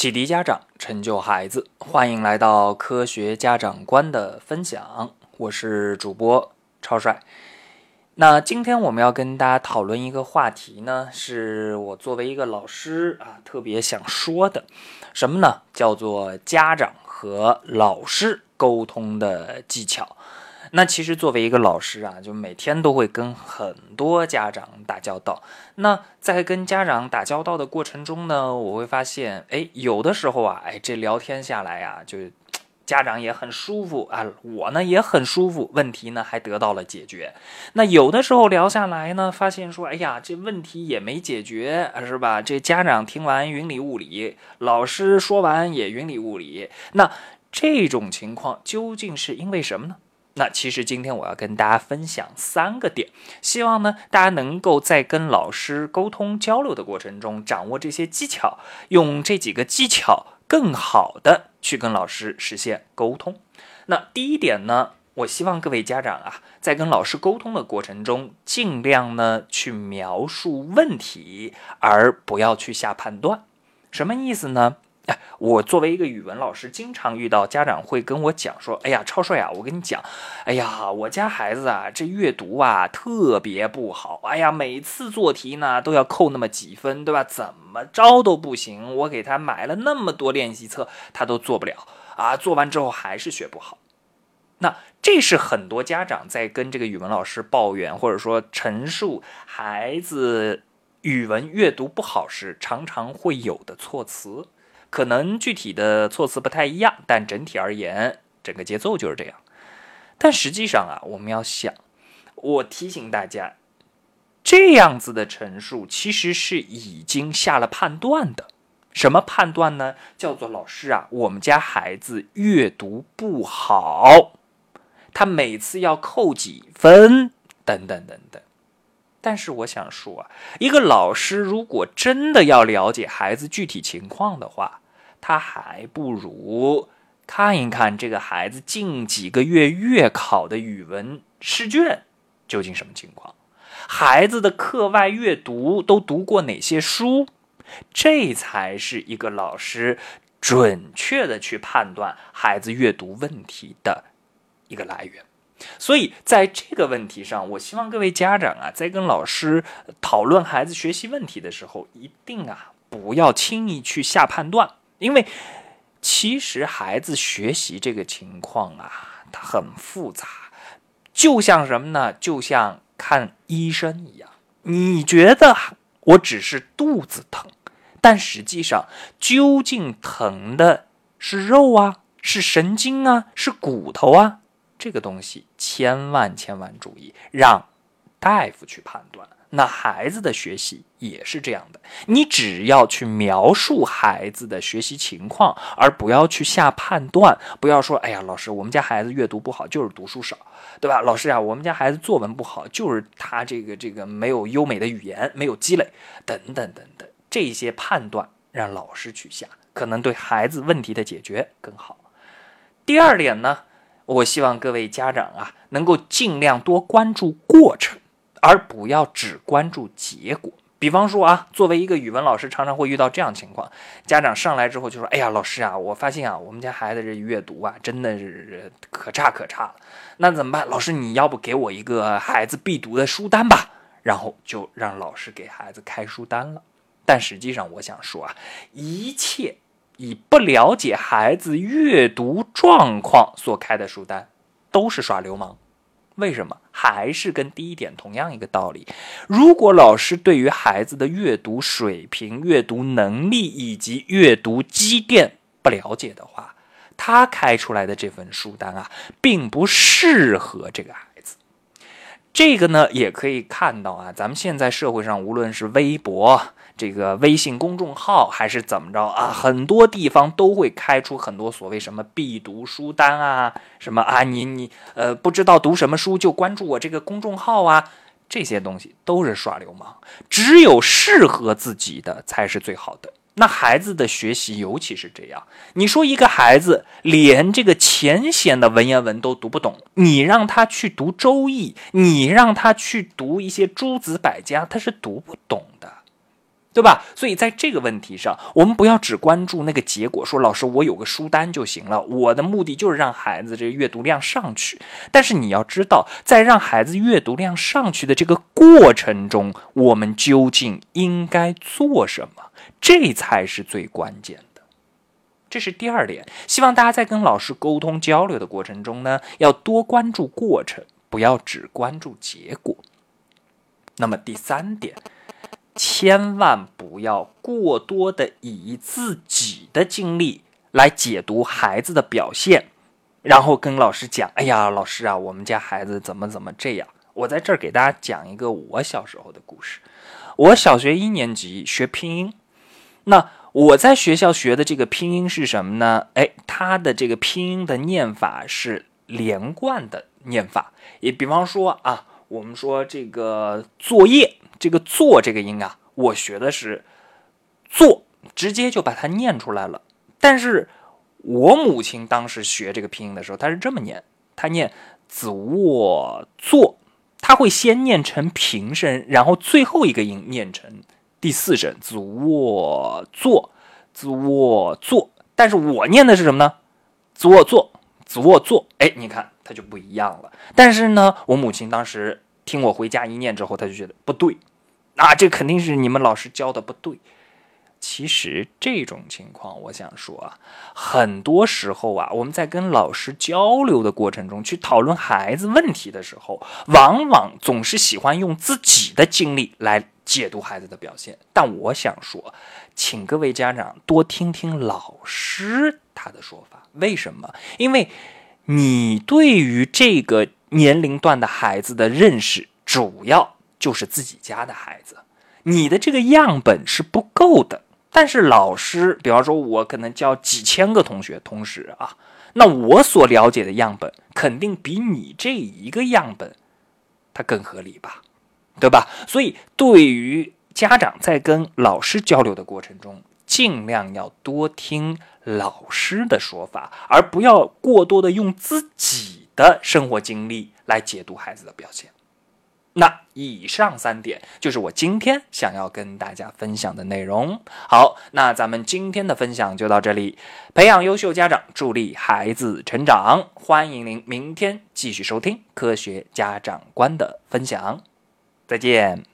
启迪家长，成就孩子，欢迎来到科学家长观的分享。我是主播超帅。那今天我们要跟大家讨论一个话题呢，是我作为一个老师啊，特别想说的，什么呢？叫做家长和老师沟通的技巧。那其实作为一个老师啊，就每天都会跟很多家长打交道。那在跟家长打交道的过程中呢，我会发现，哎，有的时候啊，哎，这聊天下来呀，就家长也很舒服啊，我呢也很舒服，问题呢还得到了解决。那有的时候聊下来呢，发现说，哎呀，这问题也没解决，是吧？这家长听完云里雾里，老师说完也云里雾里。那这种情况究竟是因为什么呢？那其实今天我要跟大家分享三个点，希望呢大家能够在跟老师沟通交流的过程中掌握这些技巧，用这几个技巧更好的去跟老师实现沟通。那第一点呢，我希望各位家长啊，在跟老师沟通的过程中，尽量呢去描述问题，而不要去下判断。什么意思呢？哎我作为一个语文老师，经常遇到家长会跟我讲说：“哎呀，超帅啊，我跟你讲，哎呀，我家孩子啊，这阅读啊特别不好，哎呀，每次做题呢都要扣那么几分，对吧？怎么着都不行。我给他买了那么多练习册，他都做不了啊，做完之后还是学不好。那这是很多家长在跟这个语文老师抱怨，或者说陈述孩子语文阅读不好时，常常会有的措辞。”可能具体的措辞不太一样，但整体而言，整个节奏就是这样。但实际上啊，我们要想，我提醒大家，这样子的陈述其实是已经下了判断的。什么判断呢？叫做老师啊，我们家孩子阅读不好，他每次要扣几分，等等等等。但是我想说，一个老师如果真的要了解孩子具体情况的话，他还不如看一看这个孩子近几个月月考的语文试卷究竟什么情况，孩子的课外阅读都读过哪些书，这才是一个老师准确的去判断孩子阅读问题的一个来源。所以，在这个问题上，我希望各位家长啊，在跟老师讨论孩子学习问题的时候，一定啊不要轻易去下判断，因为其实孩子学习这个情况啊，它很复杂，就像什么呢？就像看医生一样，你觉得我只是肚子疼，但实际上究竟疼的是肉啊，是神经啊，是骨头啊？这个东西千万千万注意，让大夫去判断。那孩子的学习也是这样的，你只要去描述孩子的学习情况，而不要去下判断。不要说，哎呀，老师，我们家孩子阅读不好，就是读书少，对吧？老师啊，我们家孩子作文不好，就是他这个这个没有优美的语言，没有积累，等等等等，这些判断让老师去下，可能对孩子问题的解决更好。第二点呢？我希望各位家长啊，能够尽量多关注过程，而不要只关注结果。比方说啊，作为一个语文老师，常常会遇到这样情况：家长上来之后就说：“哎呀，老师啊，我发现啊，我们家孩子这阅读啊，真的是可差可差了。那怎么办？老师，你要不给我一个孩子必读的书单吧？”然后就让老师给孩子开书单了。但实际上，我想说啊，一切。以不了解孩子阅读状况所开的书单，都是耍流氓。为什么？还是跟第一点同样一个道理。如果老师对于孩子的阅读水平、阅读能力以及阅读积淀不了解的话，他开出来的这份书单啊，并不适合这个孩子。这个呢，也可以看到啊，咱们现在社会上，无论是微博。这个微信公众号还是怎么着啊？很多地方都会开出很多所谓什么必读书单啊，什么啊，你你呃不知道读什么书就关注我这个公众号啊，这些东西都是耍流氓。只有适合自己的才是最好的。那孩子的学习尤其是这样，你说一个孩子连这个浅显的文言文都读不懂，你让他去读《周易》，你让他去读一些诸子百家，他是读不懂的。对吧？所以在这个问题上，我们不要只关注那个结果，说老师我有个书单就行了。我的目的就是让孩子这个阅读量上去。但是你要知道，在让孩子阅读量上去的这个过程中，我们究竟应该做什么？这才是最关键的。这是第二点，希望大家在跟老师沟通交流的过程中呢，要多关注过程，不要只关注结果。那么第三点。千万不要过多的以自己的经历来解读孩子的表现，然后跟老师讲：“哎呀，老师啊，我们家孩子怎么怎么这样。”我在这儿给大家讲一个我小时候的故事。我小学一年级学拼音，那我在学校学的这个拼音是什么呢？哎，它的这个拼音的念法是连贯的念法。也比方说啊，我们说这个作业。这个“做”这个音啊，我学的是“做”，直接就把它念出来了。但是我母亲当时学这个拼音的时候，她是这么念，她念“子卧坐”，她会先念成平声，然后最后一个音念成第四声“子卧坐”，“子卧坐”。但是我念的是什么呢？“子卧坐”，“子卧坐”。哎，你看它就不一样了。但是呢，我母亲当时听我回家一念之后，她就觉得不对。啊，这肯定是你们老师教的不对。其实这种情况，我想说啊，很多时候啊，我们在跟老师交流的过程中，去讨论孩子问题的时候，往往总是喜欢用自己的经历来解读孩子的表现。但我想说，请各位家长多听听老师他的说法。为什么？因为你对于这个年龄段的孩子的认识，主要。就是自己家的孩子，你的这个样本是不够的。但是老师，比方说，我可能教几千个同学同时啊，那我所了解的样本肯定比你这一个样本它更合理吧，对吧？所以，对于家长在跟老师交流的过程中，尽量要多听老师的说法，而不要过多的用自己的生活经历来解读孩子的表现。那以上三点就是我今天想要跟大家分享的内容。好，那咱们今天的分享就到这里。培养优秀家长，助力孩子成长。欢迎您明天继续收听科学家长观的分享。再见。